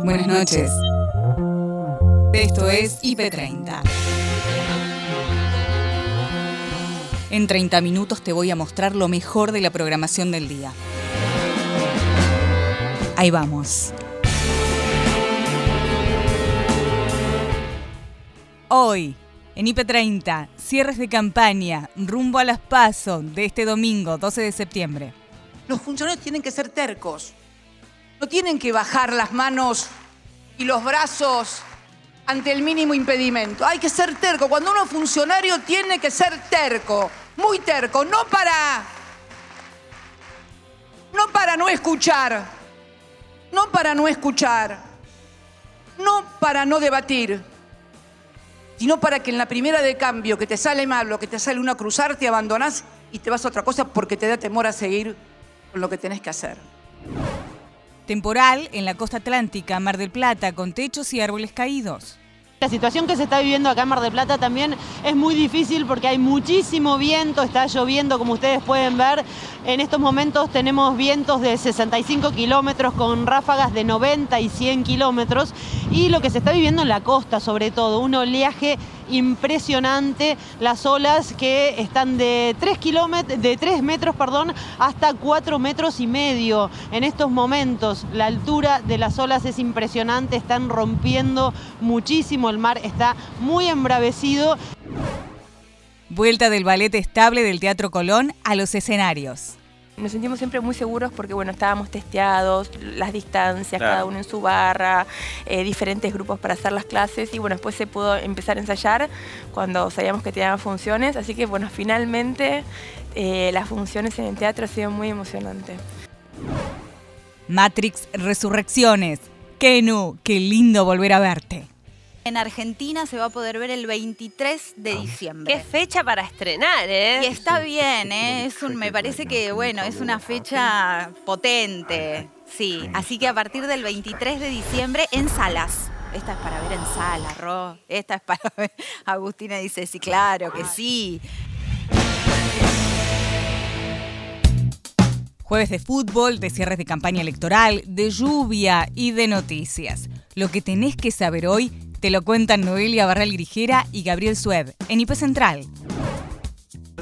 Buenas noches. Esto es IP30. En 30 minutos te voy a mostrar lo mejor de la programación del día. Ahí vamos. Hoy, en IP30, cierres de campaña, rumbo a las PASO de este domingo, 12 de septiembre. Los funcionarios tienen que ser tercos. No tienen que bajar las manos y los brazos ante el mínimo impedimento. Hay que ser terco. Cuando uno es funcionario tiene que ser terco, muy terco, no para no para no escuchar, no para no escuchar, no para no debatir, sino para que en la primera de cambio que te sale mal o que te sale una cruzar, te abandonás y te vas a otra cosa porque te da temor a seguir con lo que tenés que hacer. Temporal en la costa atlántica, Mar del Plata, con techos y árboles caídos. La situación que se está viviendo acá en Mar del Plata también es muy difícil porque hay muchísimo viento, está lloviendo como ustedes pueden ver. En estos momentos tenemos vientos de 65 kilómetros con ráfagas de 90 y 100 kilómetros y lo que se está viviendo en la costa sobre todo, un oleaje impresionante, las olas que están de 3, de 3 metros perdón, hasta 4 metros y medio en estos momentos. La altura de las olas es impresionante, están rompiendo muchísimo, el mar está muy embravecido. Vuelta del ballet estable del Teatro Colón a los escenarios. Nos sentimos siempre muy seguros porque bueno, estábamos testeados, las distancias, cada uno en su barra, eh, diferentes grupos para hacer las clases y bueno, después se pudo empezar a ensayar cuando sabíamos que tenían funciones, así que bueno, finalmente eh, las funciones en el teatro ha sido muy emocionante. Matrix Resurrecciones. Kenu, qué lindo volver a verte. En Argentina se va a poder ver el 23 de diciembre. Qué fecha para estrenar, ¿eh? Y está bien, ¿eh? Es un, me parece que, bueno, es una fecha potente. Sí, así que a partir del 23 de diciembre en salas. Esta es para ver en salas, Ro. Esta es para ver. Agustina dice, sí, claro que sí. Jueves de fútbol, de cierres de campaña electoral, de lluvia y de noticias. Lo que tenés que saber hoy te lo cuentan Noelia Barral Grigera y Gabriel Sued en IP Central.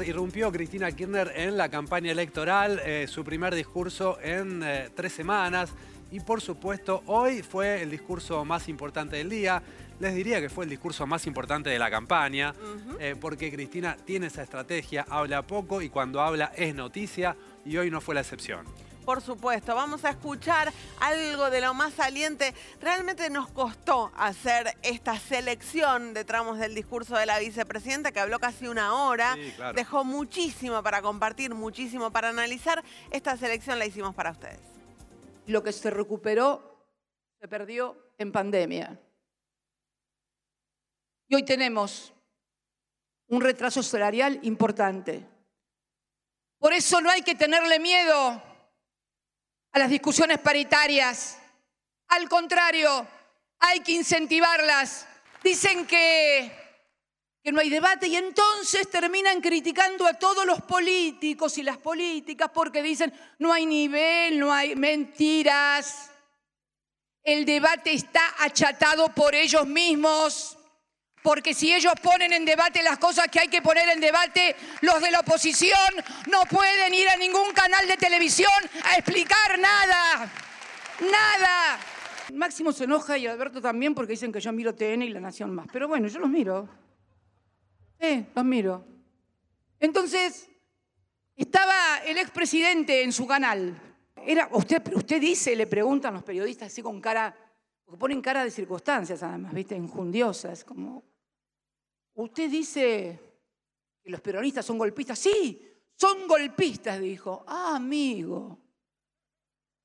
Irrumpió Cristina Kirchner en la campaña electoral, eh, su primer discurso en eh, tres semanas. Y por supuesto, hoy fue el discurso más importante del día. Les diría que fue el discurso más importante de la campaña, eh, porque Cristina tiene esa estrategia, habla poco y cuando habla es noticia, y hoy no fue la excepción. Por supuesto, vamos a escuchar algo de lo más saliente. Realmente nos costó hacer esta selección de tramos del discurso de la vicepresidenta, que habló casi una hora. Dejó muchísimo para compartir, muchísimo para analizar. Esta selección la hicimos para ustedes. Lo que se recuperó se perdió en pandemia. Y hoy tenemos un retraso salarial importante. Por eso no hay que tenerle miedo a las discusiones paritarias. Al contrario, hay que incentivarlas. Dicen que, que, no hay debate y entonces terminan criticando a todos los políticos y las políticas porque dicen no hay nivel, no hay mentiras. El debate está achatado por ellos mismos. Porque si ellos ponen en debate las cosas que hay que poner en debate, los de la oposición no pueden ir a ningún canal de televisión a explicar nada. Nada. Máximo se enoja y Alberto también porque dicen que yo miro TN y La Nación más. Pero bueno, yo los miro. Sí, los miro. Entonces, estaba el expresidente en su canal. Era, usted, usted dice, le preguntan los periodistas así con cara, porque ponen cara de circunstancias además, ¿viste? Injundiosas, como, Usted dice que los peronistas son golpistas. Sí, son golpistas, dijo. Amigo.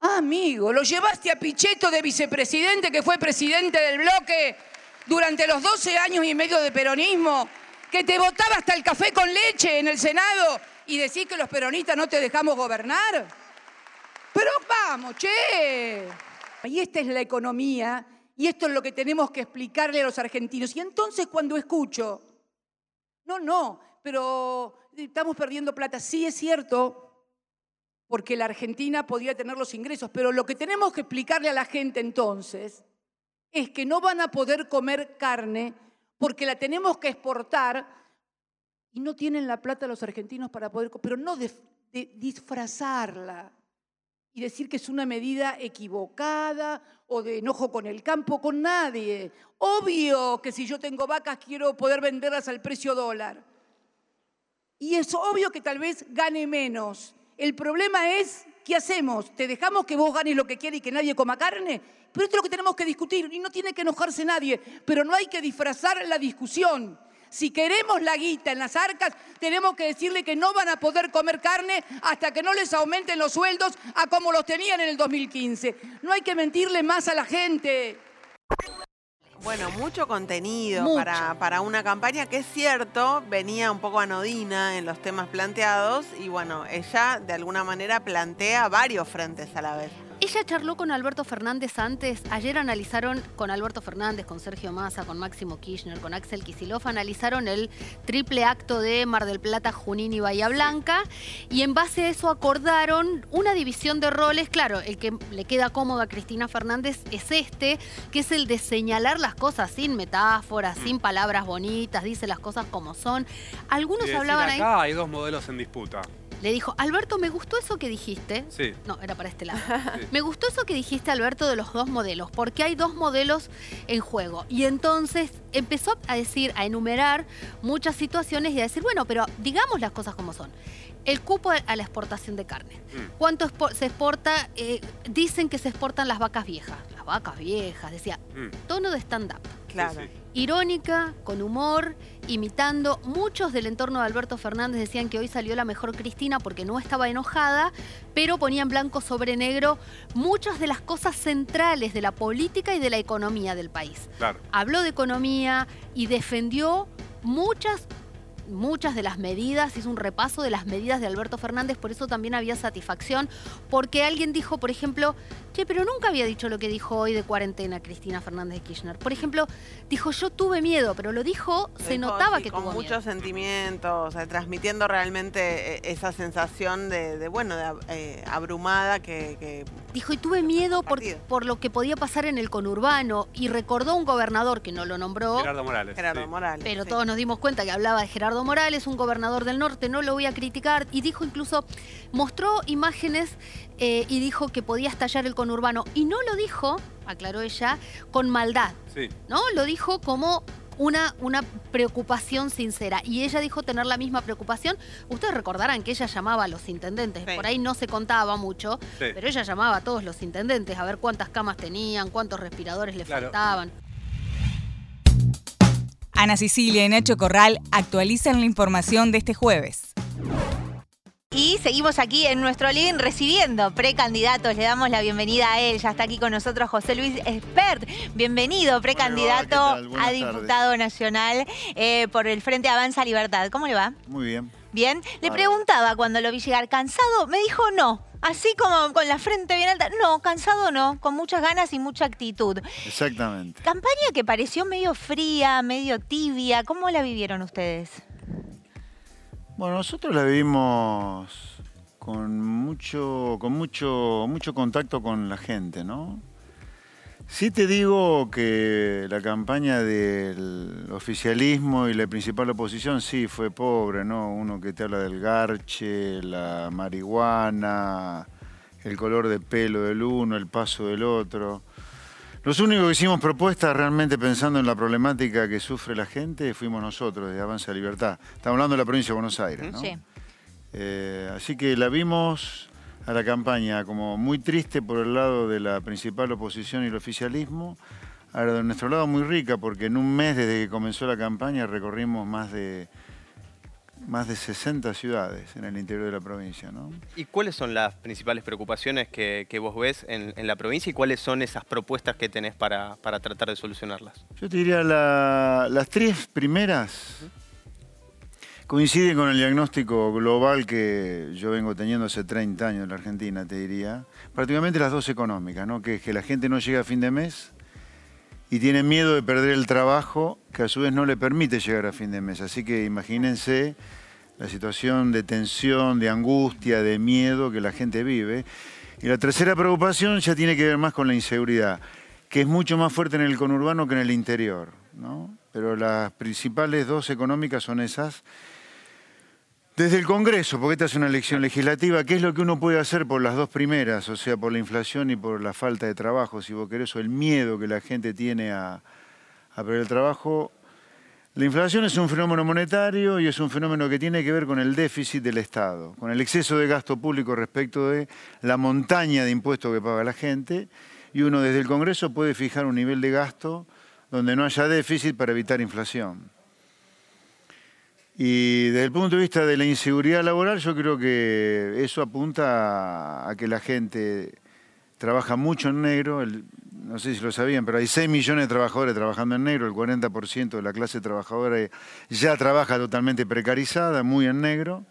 Amigo, lo llevaste a Pichetto de vicepresidente, que fue presidente del bloque durante los 12 años y medio de peronismo, que te votaba hasta el café con leche en el Senado y decís que los peronistas no te dejamos gobernar. Pero vamos, che. Y esta es la economía y esto es lo que tenemos que explicarle a los argentinos. Y entonces cuando escucho, no, no, pero estamos perdiendo plata, sí es cierto, porque la Argentina podría tener los ingresos, pero lo que tenemos que explicarle a la gente entonces es que no van a poder comer carne porque la tenemos que exportar y no tienen la plata los argentinos para poder, pero no de, disfrazarla y decir que es una medida equivocada o de enojo con el campo, con nadie. Obvio que si yo tengo vacas quiero poder venderlas al precio dólar. Y es obvio que tal vez gane menos. El problema es, ¿qué hacemos? ¿Te dejamos que vos ganes lo que quieras y que nadie coma carne? Pero esto es lo que tenemos que discutir y no tiene que enojarse nadie, pero no hay que disfrazar la discusión. Si queremos la guita en las arcas, tenemos que decirle que no van a poder comer carne hasta que no les aumenten los sueldos a como los tenían en el 2015. No hay que mentirle más a la gente. Bueno, mucho contenido Para, para una campaña que es cierto, venía un poco anodina en los temas planteados y bueno, ella de alguna manera plantea varios frentes a la vez. Ella charló con Alberto Fernández antes. Ayer analizaron con Alberto Fernández, con Sergio Massa, con Máximo Kirchner, con Axel Kicillof, analizaron el triple acto de Mar del Plata, Junín y Bahía Blanca. Y en base a eso acordaron una división de roles. Claro, el que le queda cómodo a Cristina Fernández es este, que es el de señalar las cosas sin metáforas, sin palabras bonitas, dice las cosas como son. Algunos hablaban ahí. Acá hay dos modelos en disputa le dijo, Alberto, me gustó eso que dijiste. Sí. No, era para este lado. Me gustó eso que dijiste, Alberto, de los dos modelos, porque hay dos modelos en juego. Y entonces empezó a decir, a enumerar muchas situaciones y a decir, bueno, pero digamos las cosas como son. El cupo a la exportación de carne. Mm. ¿Cuánto se exporta? Eh, dicen que se exportan las vacas viejas. Las vacas viejas, decía. Mm. Tono de stand-up. Claro. Irónica, con humor, imitando. Muchos del entorno de Alberto Fernández decían que hoy salió la mejor Cristina porque no estaba enojada, pero ponían blanco sobre negro muchas de las cosas centrales de la política y de la economía del país. Habló de economía y defendió muchas muchas de las medidas, hizo un repaso de las medidas de Alberto Fernández, por eso también había satisfacción, porque alguien dijo, por ejemplo, che, pero nunca había dicho lo que dijo hoy de cuarentena Cristina Fernández de Kirchner. Por ejemplo, dijo, yo tuve miedo, pero lo dijo, se notaba que con tuvo muchos sentimientos, transmitiendo realmente eh, esa sensación de, bueno, de eh, abrumada que, Dijo, y tuve miedo por, por, lo que podía pasar en el conurbano, y recordó un gobernador que no lo nombró. Gerardo Morales. Gerardo Morales. Pero todos nos dimos cuenta que hablaba de Gerardo Morales, un gobernador del norte, no lo voy a criticar, y dijo incluso, mostró imágenes eh, y dijo que podía estallar el conurbano, y no lo dijo, aclaró ella, con maldad, ¿no? Lo dijo como una, una, preocupación sincera. Y ella dijo tener la misma preocupación. Ustedes recordarán que ella llamaba a los intendentes, por ahí no se contaba mucho, pero ella llamaba a todos los intendentes a ver cuántas camas tenían, cuántos respiradores le faltaban. Ana Sicilia y Nacho Corral actualizan la información de este jueves. Y seguimos aquí en nuestro living recibiendo precandidatos. Le damos la bienvenida a él. Ya está aquí con nosotros José Luis Espert. Bienvenido, precandidato a diputado nacional eh, por el Frente Avanza Libertad. ¿Cómo le va? Muy bien. Bien. Le preguntaba cuando lo vi llegar cansado. Me dijo no. Así como con la frente bien alta. No, cansado no, con muchas ganas y mucha actitud. Exactamente. Campaña que pareció medio fría, medio tibia. ¿Cómo la vivieron ustedes? Bueno, nosotros la vivimos con mucho, con mucho, mucho contacto con la gente, ¿no? Sí te digo que la campaña del oficialismo y la principal oposición sí fue pobre, ¿no? Uno que te habla del garche, la marihuana, el color de pelo del uno, el paso del otro. Los únicos que hicimos propuestas realmente pensando en la problemática que sufre la gente fuimos nosotros, de Avanza Libertad. Estamos hablando de la provincia de Buenos Aires, ¿no? Sí. Eh, así que la vimos a la campaña como muy triste por el lado de la principal oposición y el oficialismo, ahora de nuestro lado muy rica porque en un mes desde que comenzó la campaña recorrimos más de más de 60 ciudades en el interior de la provincia. ¿no? ¿Y cuáles son las principales preocupaciones que, vos ves en, la provincia y cuáles son esas propuestas que tenés para, tratar de solucionarlas? Yo te diría las tres primeras coinciden con el diagnóstico global que yo vengo teniendo hace 30 años en la Argentina, te diría. Prácticamente las dos económicas, ¿no? que es que la gente no llega a fin de mes y tiene miedo de perder el trabajo que a su vez no le permite llegar a fin de mes. Así que imagínense la situación de tensión, de angustia, de miedo que la gente vive. Y la tercera preocupación ya tiene que ver más con la inseguridad. que es mucho más fuerte en el conurbano que en el interior, ¿no? Pero las principales dos económicas son esas. Desde el Congreso, porque esta es una elección legislativa, ¿qué es lo que uno puede hacer por las dos primeras? O sea, por la inflación y por la falta de trabajo, si vos querés, o el miedo que la gente tiene a, perder el trabajo. La inflación es un fenómeno monetario y es un fenómeno que tiene que ver con el déficit del Estado, con el exceso de gasto público respecto de la montaña de impuestos que paga la gente. Y uno desde el Congreso puede fijar un nivel de gasto donde no haya déficit para evitar inflación. Y desde el punto de vista de la inseguridad laboral, yo creo que eso apunta a que la gente trabaja mucho en negro, no sé si lo sabían, pero hay 6 millones de trabajadores trabajando en negro, el 40% de la clase trabajadora ya trabaja totalmente precarizada, muy en negro.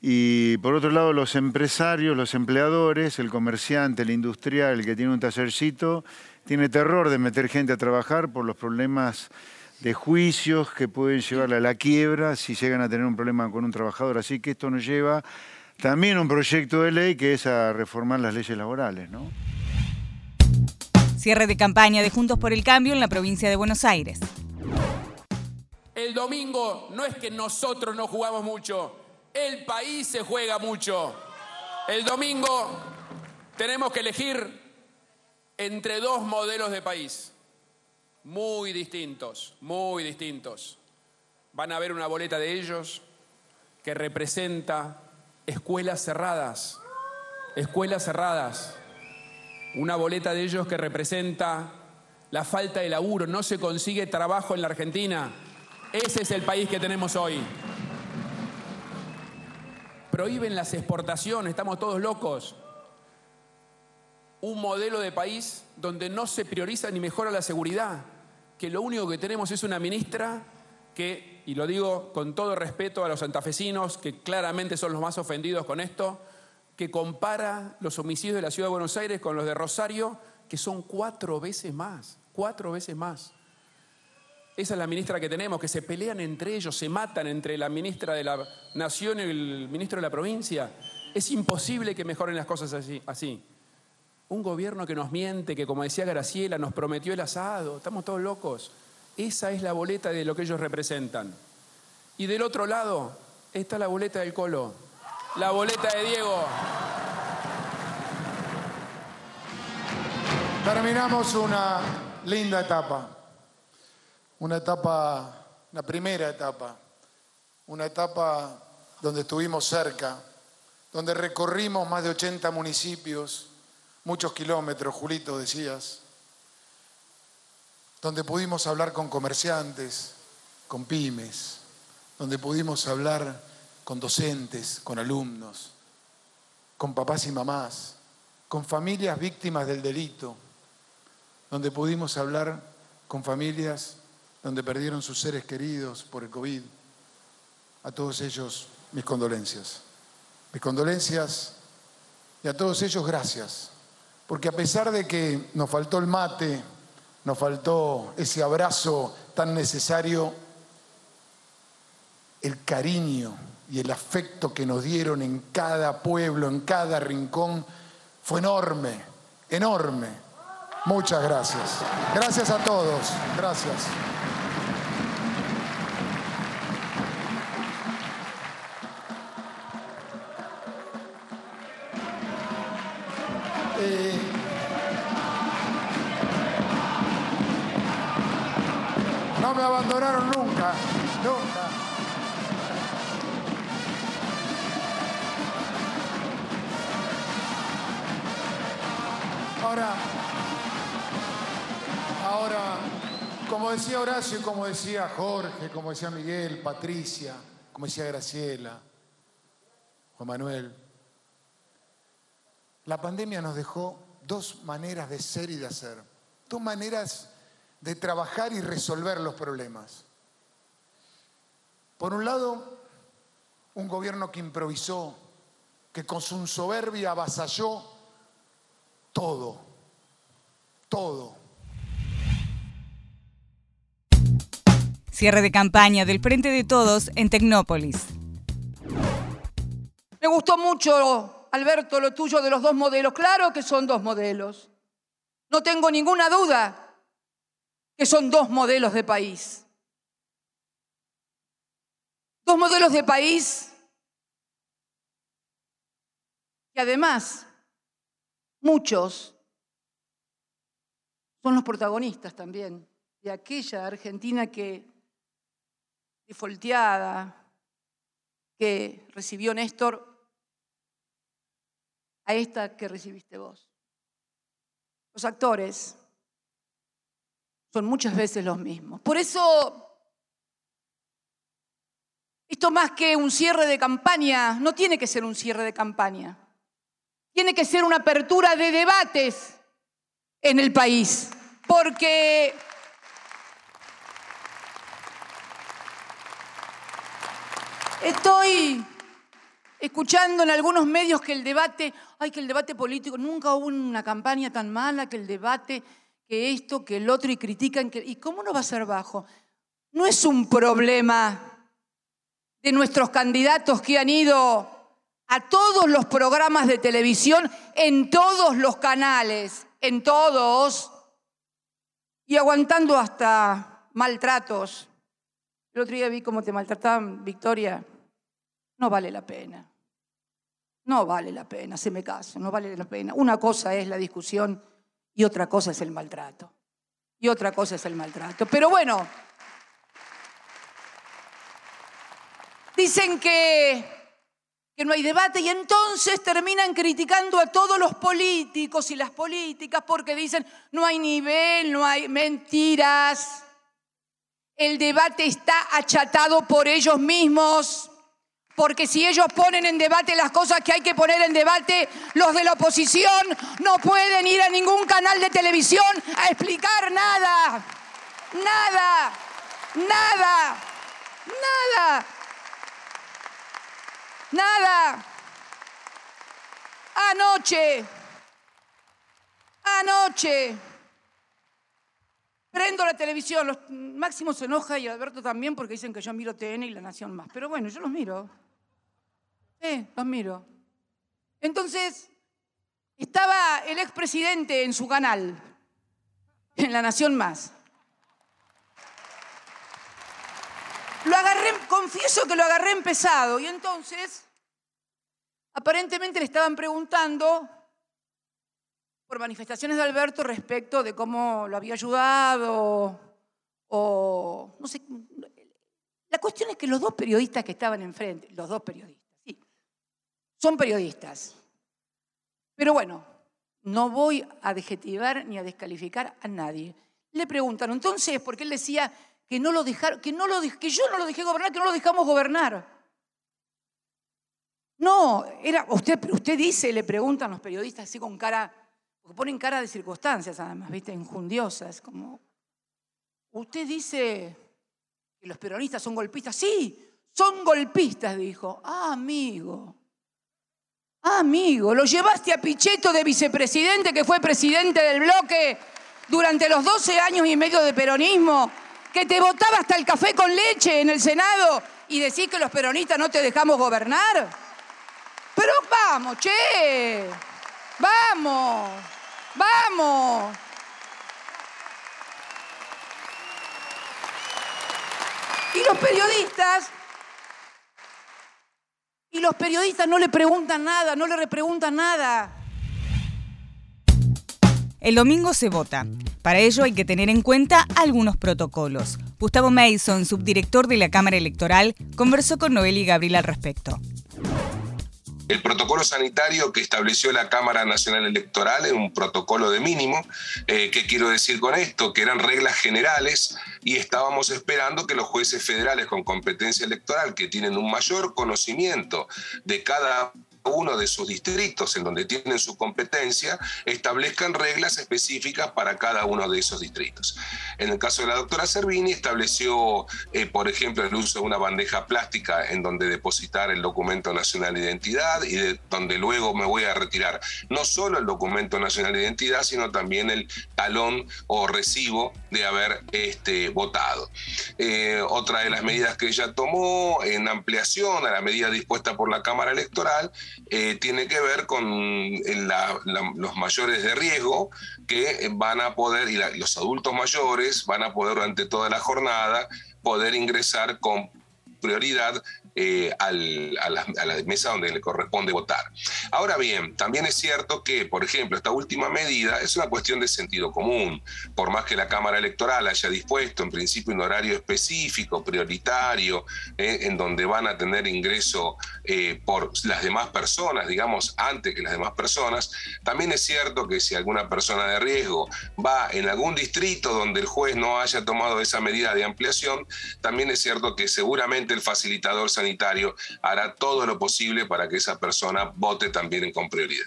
Y por otro lado, los empresarios, los empleadores, el comerciante, el industrial, el que tiene un tallercito, tiene terror de meter gente a trabajar por los problemas de juicios que pueden llevarle a la quiebra si llegan a tener un problema con un trabajador. Así que esto nos lleva también a un proyecto de ley que es a reformar las leyes laborales. ¿no? Cierre de campaña de Juntos por el Cambio en la provincia de Buenos Aires. El domingo no es que nosotros no jugamos mucho, el país se juega mucho. El domingo tenemos que elegir entre dos modelos de país muy distintos, muy distintos. Van a ver una boleta de ellos que representa escuelas cerradas, escuelas cerradas. Una boleta de ellos que representa la falta de laburo, no se consigue trabajo en la Argentina. Ese es el país que tenemos hoy. Prohíben las exportaciones, estamos todos locos. Un modelo de país donde no se prioriza ni mejora la seguridad, que lo único que tenemos es una ministra que, y lo digo con todo respeto a los santafesinos, que claramente son los más ofendidos con esto, que compara los homicidios de la ciudad de Buenos Aires con los de Rosario, que son cuatro veces más, cuatro veces más. Esa es la ministra que tenemos, que se pelean entre ellos, se matan entre la ministra de la Nación y el ministro de la provincia. Es imposible que mejoren las cosas así. así. Un gobierno que nos miente, que como decía Graciela, nos prometió el asado, estamos todos locos. Esa es la boleta de lo que ellos representan. Y del otro lado está la boleta del Colo, la boleta de Diego. Terminamos una linda etapa, una etapa, una primera etapa, una etapa donde estuvimos cerca, donde recorrimos más de 80 municipios, muchos kilómetros, Julito, decías, donde pudimos hablar con comerciantes, con pymes, donde pudimos hablar con docentes, con alumnos, con papás y mamás, con familias víctimas del delito, donde pudimos hablar con familias donde perdieron sus seres queridos por el COVID. A todos ellos mis condolencias. Mis condolencias y a todos ellos gracias porque a pesar de que nos faltó el mate, nos faltó ese abrazo tan necesario, el cariño y el afecto que nos dieron en cada pueblo, en cada rincón, fue enorme, enorme. Muchas gracias. Gracias a todos. Gracias. Ahora, ahora, como decía Horacio, como decía Jorge, como decía Miguel, Patricia, como decía Graciela, Juan Manuel, la pandemia nos dejó dos maneras de ser y de hacer, dos maneras de trabajar y resolver los problemas. Por un lado, un gobierno que improvisó, que con su soberbia avasalló todo, todo. Cierre de campaña del Frente de Todos en Tecnópolis. Me gustó mucho Alberto, lo tuyo de los dos modelos. Claro que son dos modelos. No tengo ninguna duda que son dos modelos de país. Dos modelos de país que además muchos son los protagonistas también de aquella Argentina que, defolteada, que recibió Néstor, a esta que recibiste vos. Los actores son muchas veces los mismos. Por eso esto más que un cierre de campaña, no tiene que ser un cierre de campaña. Tiene que ser una apertura de debates en el país. Porque estoy escuchando en algunos medios que el debate, ay, que el debate político, nunca hubo una campaña tan mala, que el debate, que esto, que el otro, y critican, ¿y cómo no va a ser bajo? No es un problema de nuestros candidatos que han ido a todos los programas de televisión, en todos los canales, en todos, y aguantando hasta maltratos. El otro día vi cómo te maltrataban, Victoria. No vale la pena. No vale la pena, se me caso, no vale la pena. Una cosa es la discusión y otra cosa es el maltrato. Y otra cosa es el maltrato. Pero bueno, Dicen que, que no hay debate y entonces terminan criticando a todos los políticos y las políticas porque dicen no hay nivel, no hay mentiras. El debate está achatado por ellos mismos. Porque si ellos ponen en debate las cosas que hay que poner en debate, los de la oposición no pueden ir a ningún canal de televisión a explicar nada. Nada. Nada. Nada. Nada. Anoche. Anoche. Prendo la televisión. Los, Máximo se enoja y Alberto también porque dicen que yo miro TN y La Nación más. Pero bueno, yo los miro. Sí, los miro. Entonces, estaba el expresidente en su canal, en La Nación Más. Lo agarré, confieso que lo agarré empezado. Y entonces, aparentemente le estaban preguntando por manifestaciones de Alberto respecto de cómo lo había ayudado o no sé. La cuestión es que los dos periodistas que estaban enfrente, los dos periodistas, sí, son periodistas. Pero bueno, no voy a adjetivar ni a descalificar a nadie. Le preguntaron, entonces, porque él decía que, no lo dejaron, que, no lo, que yo no lo dejé gobernar, que no lo dejamos gobernar. No, era, usted, usted dice, le preguntan los periodistas así con cara, porque ponen cara de circunstancias además, ¿viste? Injundiosas, como, usted dice que los peronistas son golpistas. Sí, son golpistas, dijo. Ah, amigo. Ah, amigo, lo llevaste a Pichetto de vicepresidente, que fue presidente del bloque durante los 12 años y medio de peronismo que te votaba hasta el café con leche en el Senado y decís que los peronistas no te dejamos gobernar. Pero vamos, che, vamos, vamos. Y los periodistas, y los periodistas no le preguntan nada, no le repreguntan nada. El domingo se vota. Para ello hay que tener en cuenta algunos protocolos. Gustavo Mason, subdirector de la Cámara Electoral, conversó con Noel y Gabriel al respecto. El protocolo sanitario que estableció la Cámara Nacional Electoral es un protocolo de mínimo. Eh, ¿Qué quiero decir con esto? Que eran reglas generales y estábamos esperando que los jueces federales con competencia electoral, que tienen un mayor conocimiento de cada uno de sus distritos en donde tienen su competencia establezcan reglas específicas para cada uno de esos distritos. En el caso de la doctora Servini estableció, eh, por ejemplo, el uso de una bandeja plástica en donde depositar el documento nacional de identidad y de donde luego me voy a retirar no solo el documento nacional de identidad, sino también el talón o recibo de haber este, votado. Eh, otra de las medidas que ella tomó en ampliación a la medida dispuesta por la Cámara Electoral eh, tiene que ver con los mayores de riesgo que van a poder, y los adultos mayores van a poder durante toda la jornada poder ingresar con prioridad eh, a, la, mesa donde le corresponde votar. Ahora bien, también es cierto que, por ejemplo, esta última medida es una cuestión de sentido común. Por más que la Cámara Electoral haya dispuesto en principio un horario específico, prioritario, eh, en donde van a tener ingreso eh, por las demás personas, digamos, antes que las demás personas, también es cierto que si alguna persona de riesgo va en algún distrito donde el juez no haya tomado esa medida de ampliación, también es cierto que seguramente el facilitador sanitario hará todo lo posible para que esa persona vote también con prioridad.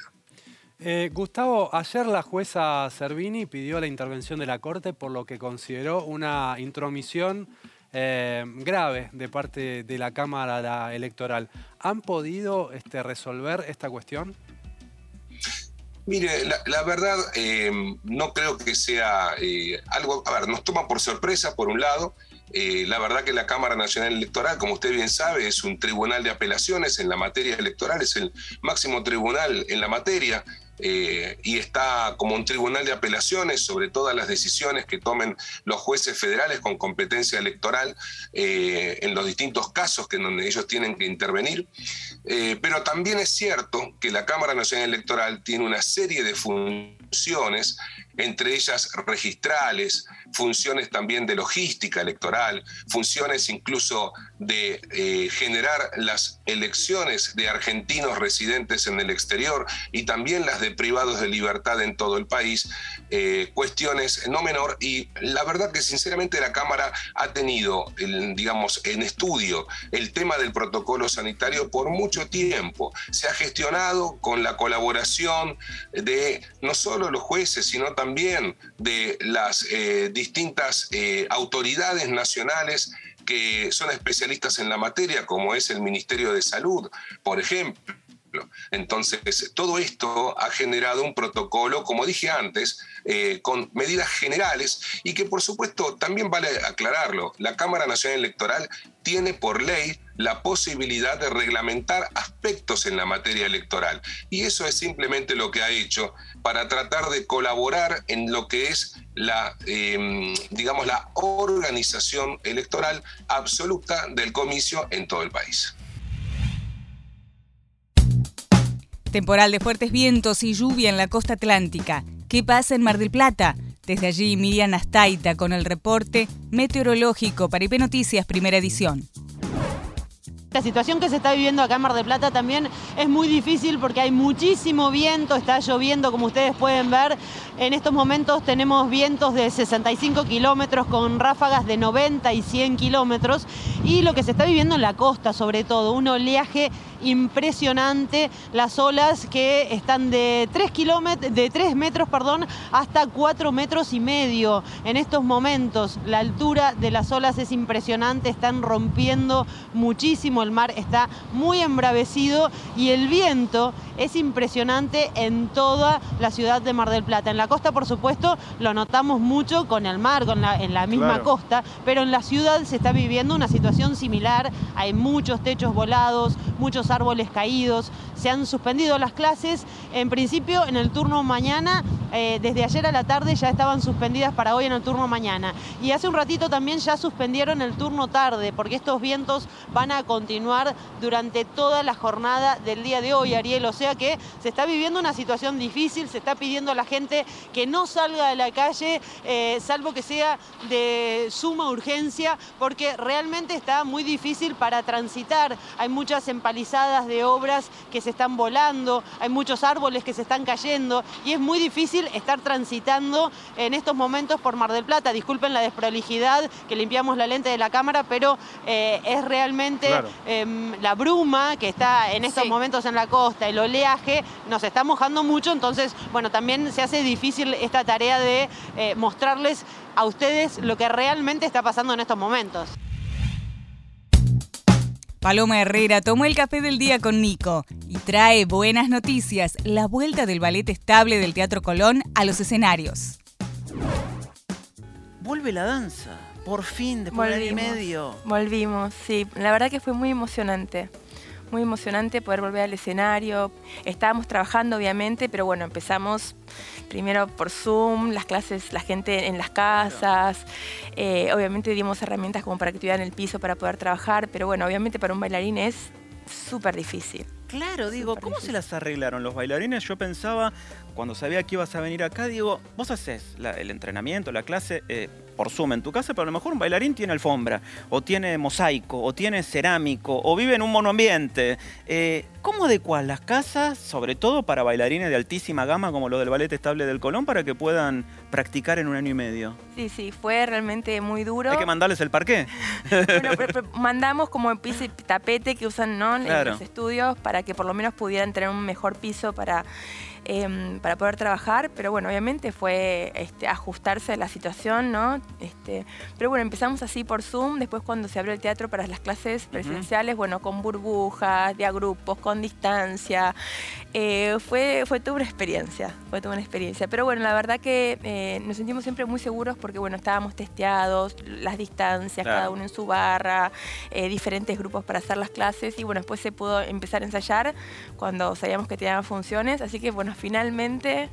Eh, Gustavo, ayer la jueza Servini pidió la intervención de la Corte por lo que consideró una intromisión eh, grave de parte de la Cámara Electoral. ¿Han podido este, resolver esta cuestión? Mire, la, verdad eh, no creo que sea algo, a ver, nos toma por sorpresa por un lado, eh, la verdad que la Cámara Nacional Electoral, como usted bien sabe, es un tribunal de apelaciones en la materia electoral, es el máximo tribunal en la materia. Eh, y está como un tribunal de apelaciones sobre todas las decisiones que tomen los jueces federales con competencia electoral eh, en los distintos casos en donde ellos tienen que intervenir. pero también es cierto que la Cámara Nacional Electoral tiene una serie de funciones entre ellas registrales, funciones también de logística electoral, funciones incluso de eh, generar las elecciones de argentinos residentes en el exterior y también las de privados de libertad en todo el país, eh, cuestiones no menor y la verdad que sinceramente la Cámara ha tenido, digamos, en estudio el tema del protocolo sanitario por mucho tiempo. Se ha gestionado con la colaboración de no solo los jueces, sino también de las eh, distintas eh, autoridades nacionales que son especialistas en la materia, como es el Ministerio de Salud, por ejemplo. Entonces, todo esto ha generado un protocolo, como dije antes, eh, con medidas generales y que por supuesto también vale aclararlo, la Cámara Nacional Electoral tiene por ley la posibilidad de reglamentar aspectos en la materia electoral. Y eso es simplemente lo que ha hecho para tratar de colaborar en lo que es la, em, digamos, la organización electoral absoluta del comicio en todo el país. Temporal de fuertes vientos y lluvia en la costa atlántica. ¿Qué pasa en Mar del Plata? Desde allí, Miriam Astaita con el reporte meteorológico para IP Noticias, primera edición. La situación que se está viviendo acá en Mar del Plata también es muy difícil porque hay muchísimo viento, está lloviendo como ustedes pueden ver. En estos momentos tenemos vientos de 65 kilómetros con ráfagas de 90 y 100 kilómetros y lo que se está viviendo en la costa sobre todo, un oleaje impresionante, las olas que están de 3, kilómetros, de 3 metros perdón, hasta 4 metros y medio en estos momentos. La altura de las olas es impresionante, están rompiendo muchísimo el mar está muy embravecido y el viento es impresionante en toda la ciudad de Mar del Plata. En la costa, por supuesto, lo notamos mucho con el mar, con en la misma costa, pero en la ciudad se está viviendo una situación similar. Hay muchos techos volados, muchos árboles caídos, se han suspendido las clases. En principio, en el turno mañana, eh, desde ayer a la tarde ya estaban suspendidas para hoy en el turno mañana. Y hace un ratito también ya suspendieron el turno tarde, porque estos vientos van a continuar durante toda la jornada del día de hoy, Ariel. O sea que se está viviendo una situación difícil, se está pidiendo a la gente que no salga de la calle, eh, salvo que sea de suma urgencia, porque realmente está muy difícil para transitar. Hay muchas empalizadas de obras que se están volando, hay muchos árboles que se están cayendo y es muy difícil estar transitando en estos momentos por Mar del Plata. Disculpen la desprolijidad que limpiamos la lente de la cámara, pero eh, es realmente Em, la bruma que está en estos momentos en la costa, el oleaje, nos está mojando mucho, entonces, bueno, también se hace difícil esta tarea de eh, mostrarles a ustedes lo que realmente está pasando en estos momentos. Paloma Herrera tomó el café del día con Nico y trae buenas noticias, la vuelta del ballet estable del Teatro Colón a los escenarios. Vuelve la danza. Por fin, después de año y medio. Volvimos, sí. La verdad que fue muy emocionante. Muy emocionante poder volver al escenario. Estábamos trabajando, obviamente, pero bueno, empezamos primero por Zoom, las clases, la gente en las casas. Eh, obviamente dimos herramientas como para que tuvieran el piso para poder trabajar, pero bueno, obviamente para un bailarín es súper difícil. Claro, digo, ¿cómo se las arreglaron los bailarines? Yo pensaba, cuando sabía que ibas a venir acá, digo, vos haces el entrenamiento, la clase eh, por Zoom en tu casa, pero a lo mejor un bailarín tiene alfombra, o tiene mosaico, o tiene cerámico, o vive en un monoambiente. Eh, ¿Cómo adecuás las casas, sobre todo para bailarines de altísima gama como lo del Ballet Estable del Colón, para que puedan practicar en un año y medio? Sí, sí, fue realmente muy duro. Hay que mandarles el parqué. bueno, mandamos como el piso y tapete que usan ¿no? en los estudios para que por lo menos pudieran tener un mejor piso para, em, para poder trabajar, pero bueno, obviamente fue este, ajustarse a la situación, ¿no? Este, pero bueno, empezamos así por Zoom, después cuando se abrió el teatro para las clases presenciales, bueno, con burbujas, de a grupos, con distancia, eh, fue, fue toda una experiencia, fue toda una experiencia, pero bueno, la verdad que eh, nos sentimos siempre muy seguros porque bueno, estábamos testeados, las distancias, cada uno en su barra, eh, diferentes grupos para hacer las clases y bueno, después se pudo empezar a ensayar cuando sabíamos que tenían funciones. Así que bueno, finalmente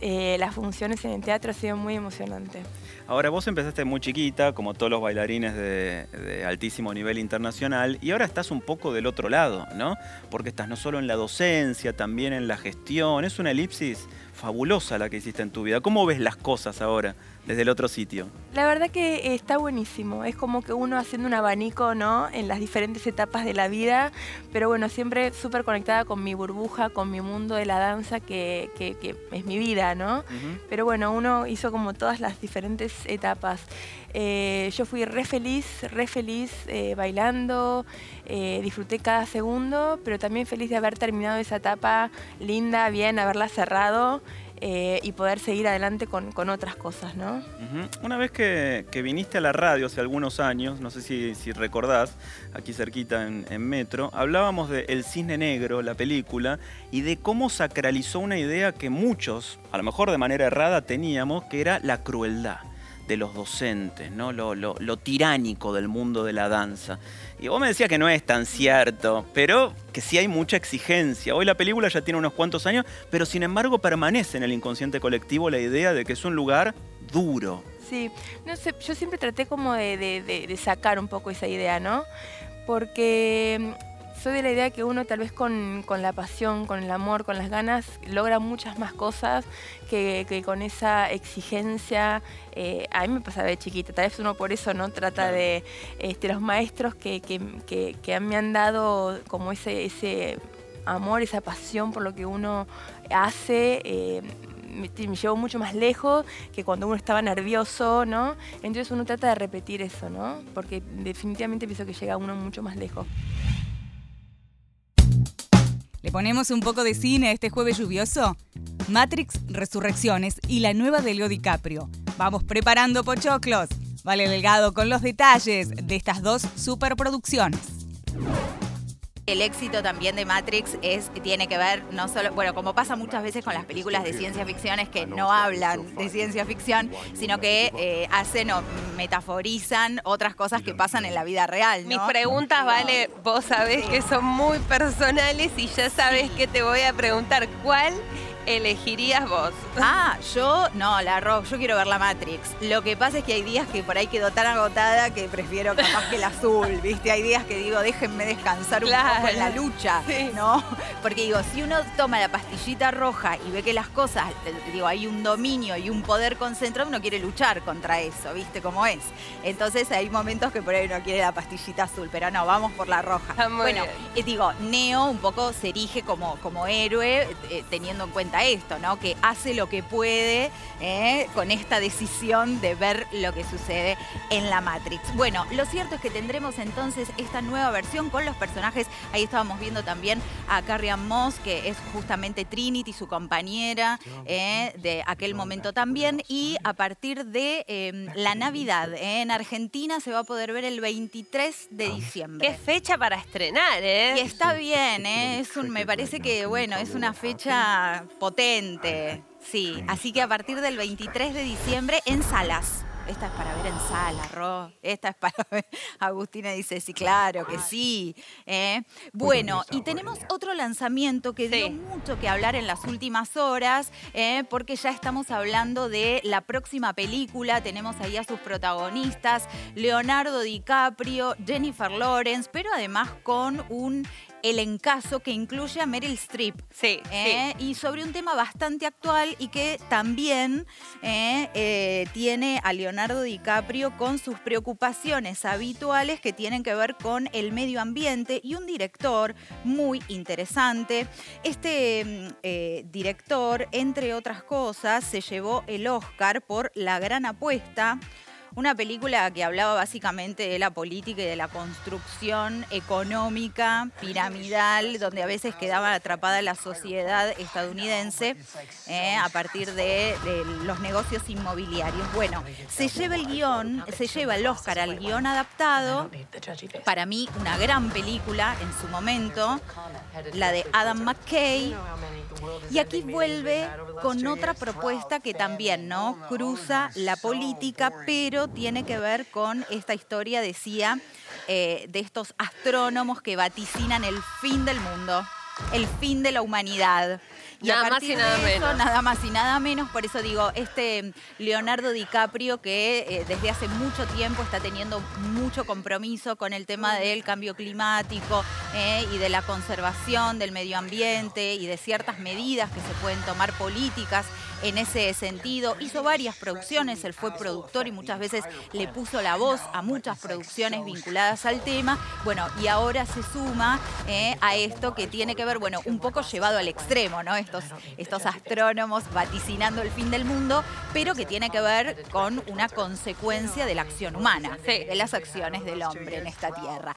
eh, las funciones en el teatro ha sido muy emocionante. Ahora vos empezaste muy chiquita, como todos los bailarines de, de, altísimo nivel internacional, y ahora estás un poco del otro lado, ¿no? Porque estás no solo en la docencia, también en la gestión. Es una elipsis fabulosa la que hiciste en tu vida. ¿Cómo ves las cosas ahora? desde el otro sitio. La verdad que está buenísimo, es como que uno haciendo un abanico, ¿no? En las diferentes etapas de la vida, pero bueno, siempre súper conectada con mi burbuja, con mi mundo de la danza, que, es mi vida, ¿no? Pero bueno, uno hizo como todas las diferentes etapas. Eh, yo fui re feliz, re feliz eh, bailando, eh, disfruté cada segundo, pero también feliz de haber terminado esa etapa linda, bien, haberla cerrado. Y poder seguir adelante con, otras cosas, ¿no? Una vez que, viniste a la radio hace algunos años, no sé si, recordás, aquí cerquita en, en, Metro, hablábamos de El Cisne Negro, la película, y de cómo sacralizó una idea que muchos, a lo mejor de manera errada, teníamos, que era la crueldad de los docentes, ¿no? Lo, lo, tiránico del mundo de la danza. Y vos me decías que no es tan cierto, pero que sí hay mucha exigencia. Hoy la película ya tiene unos cuantos años, pero sin embargo permanece en el inconsciente colectivo la idea de que es un lugar duro. Sí, no sé, yo siempre traté como de, de sacar un poco esa idea, ¿no? Porque soy de la idea que uno tal vez con, la pasión, con el amor, con las ganas, logra muchas más cosas que, con esa exigencia. Eh, a mí me pasaba de chiquita, tal vez uno por eso no trata de este, los maestros que, que, me han dado como ese, ese amor, esa pasión por lo que uno hace. Eh, me, me, llevó mucho más lejos que cuando uno estaba nervioso, ¿no? Entonces uno trata de repetir eso, ¿no? Porque definitivamente pienso que llega uno mucho más lejos. ¿Le ponemos un poco de cine a este jueves lluvioso? Matrix Resurrecciones y la nueva de Leo DiCaprio. Vamos preparando pochoclos. Vale Delgado con los detalles de estas dos superproducciones. El éxito también de Matrix es, tiene que ver no solo, bueno, como pasa muchas veces con las películas de ciencia ficción, es que no hablan de ciencia ficción, sino que eh, hacen o metaforizan otras cosas que pasan en la vida real. Mis preguntas, Vale, vos sabés que son muy personales y ya sabes que te voy a preguntar. ¿Cuál elegirías vos? Ah, yo, no, la rock, yo quiero ver la Matrix. Lo que pasa es que hay días que por ahí quedó tan agotada que prefiero capaz que el azul, ¿viste? Hay días que digo, déjenme descansar un poco en la lucha, ¿no? Porque digo, si uno toma la pastillita roja y ve que las cosas, digo, hay un dominio y un poder concentrado, uno quiere luchar contra eso, ¿viste cómo es? Entonces hay momentos que por ahí uno quiere la pastillita azul, pero no, vamos por la roja. Ah, bueno, eh, digo, Neo un poco se erige como, como héroe, eh, teniendo en cuenta esto, ¿no? Que hace lo que puede ¿eh? con esta decisión de ver lo que sucede en la Matrix. Bueno, lo cierto es que tendremos entonces esta nueva versión con los personajes. Ahí estábamos viendo también a Carrie Moss, que es justamente Trinity, su compañera ¿eh? de aquel momento también. Y a partir de em, la Navidad ¿eh? en Argentina se va a poder ver el 23 de diciembre. Qué fecha para estrenar, ¿eh? Y está bien, ¿eh? Es un, me parece que, bueno, es una fecha potente. Sí, así que a partir del 23 de diciembre en salas. esta es para ver en sala, Ro. Esta es para ver. Agustina dice, sí, claro que sí. ¿eh? Bueno, y tenemos otro lanzamiento que dio mucho que hablar en las últimas horas, ¿eh? porque ya estamos hablando de la próxima película. Tenemos ahí a sus protagonistas, Leonardo DiCaprio, Jennifer Lawrence, pero además con un el encaso que incluye a Meryl Streep. Sí, ¿eh? Y sobre un tema bastante actual y que también ¿eh? Eh, tiene a Leonardo DiCaprio con sus preocupaciones habituales que tienen que ver con el medio ambiente y un director muy interesante. Este mm, director, entre otras cosas, se llevó el Oscar por La Gran Apuesta una película que hablaba básicamente de la política y de la construcción económica, piramidal, donde a veces quedaba atrapada la sociedad estadounidense eh, a partir de, los negocios inmobiliarios. Bueno, se lleva el guion, se lleva el Oscar al guion adaptado, para mí una gran película en su momento, la de Adam McKay. Y aquí vuelve con otra propuesta que también no cruza la política, pero tiene que ver con esta historia, decía, eh, de estos astrónomos que vaticinan el fin del mundo, el fin de la humanidad. Y nada más y nada menos. Nada más y nada menos. Por eso digo, este Leonardo DiCaprio que eh, desde hace mucho tiempo está teniendo mucho compromiso con el tema del cambio climático eh, y de la conservación del medio ambiente y de ciertas medidas que se pueden tomar políticas en ese sentido. Hizo varias producciones, él fue productor y muchas veces le puso la voz a muchas producciones vinculadas al tema. Bueno, y ahora se suma eh, a esto que tiene que ver, bueno, un poco llevado al extremo, ¿no? Estos, estos astrónomos vaticinando el fin del mundo, pero que tiene que ver con una consecuencia de la acción humana, de las acciones del hombre en esta tierra.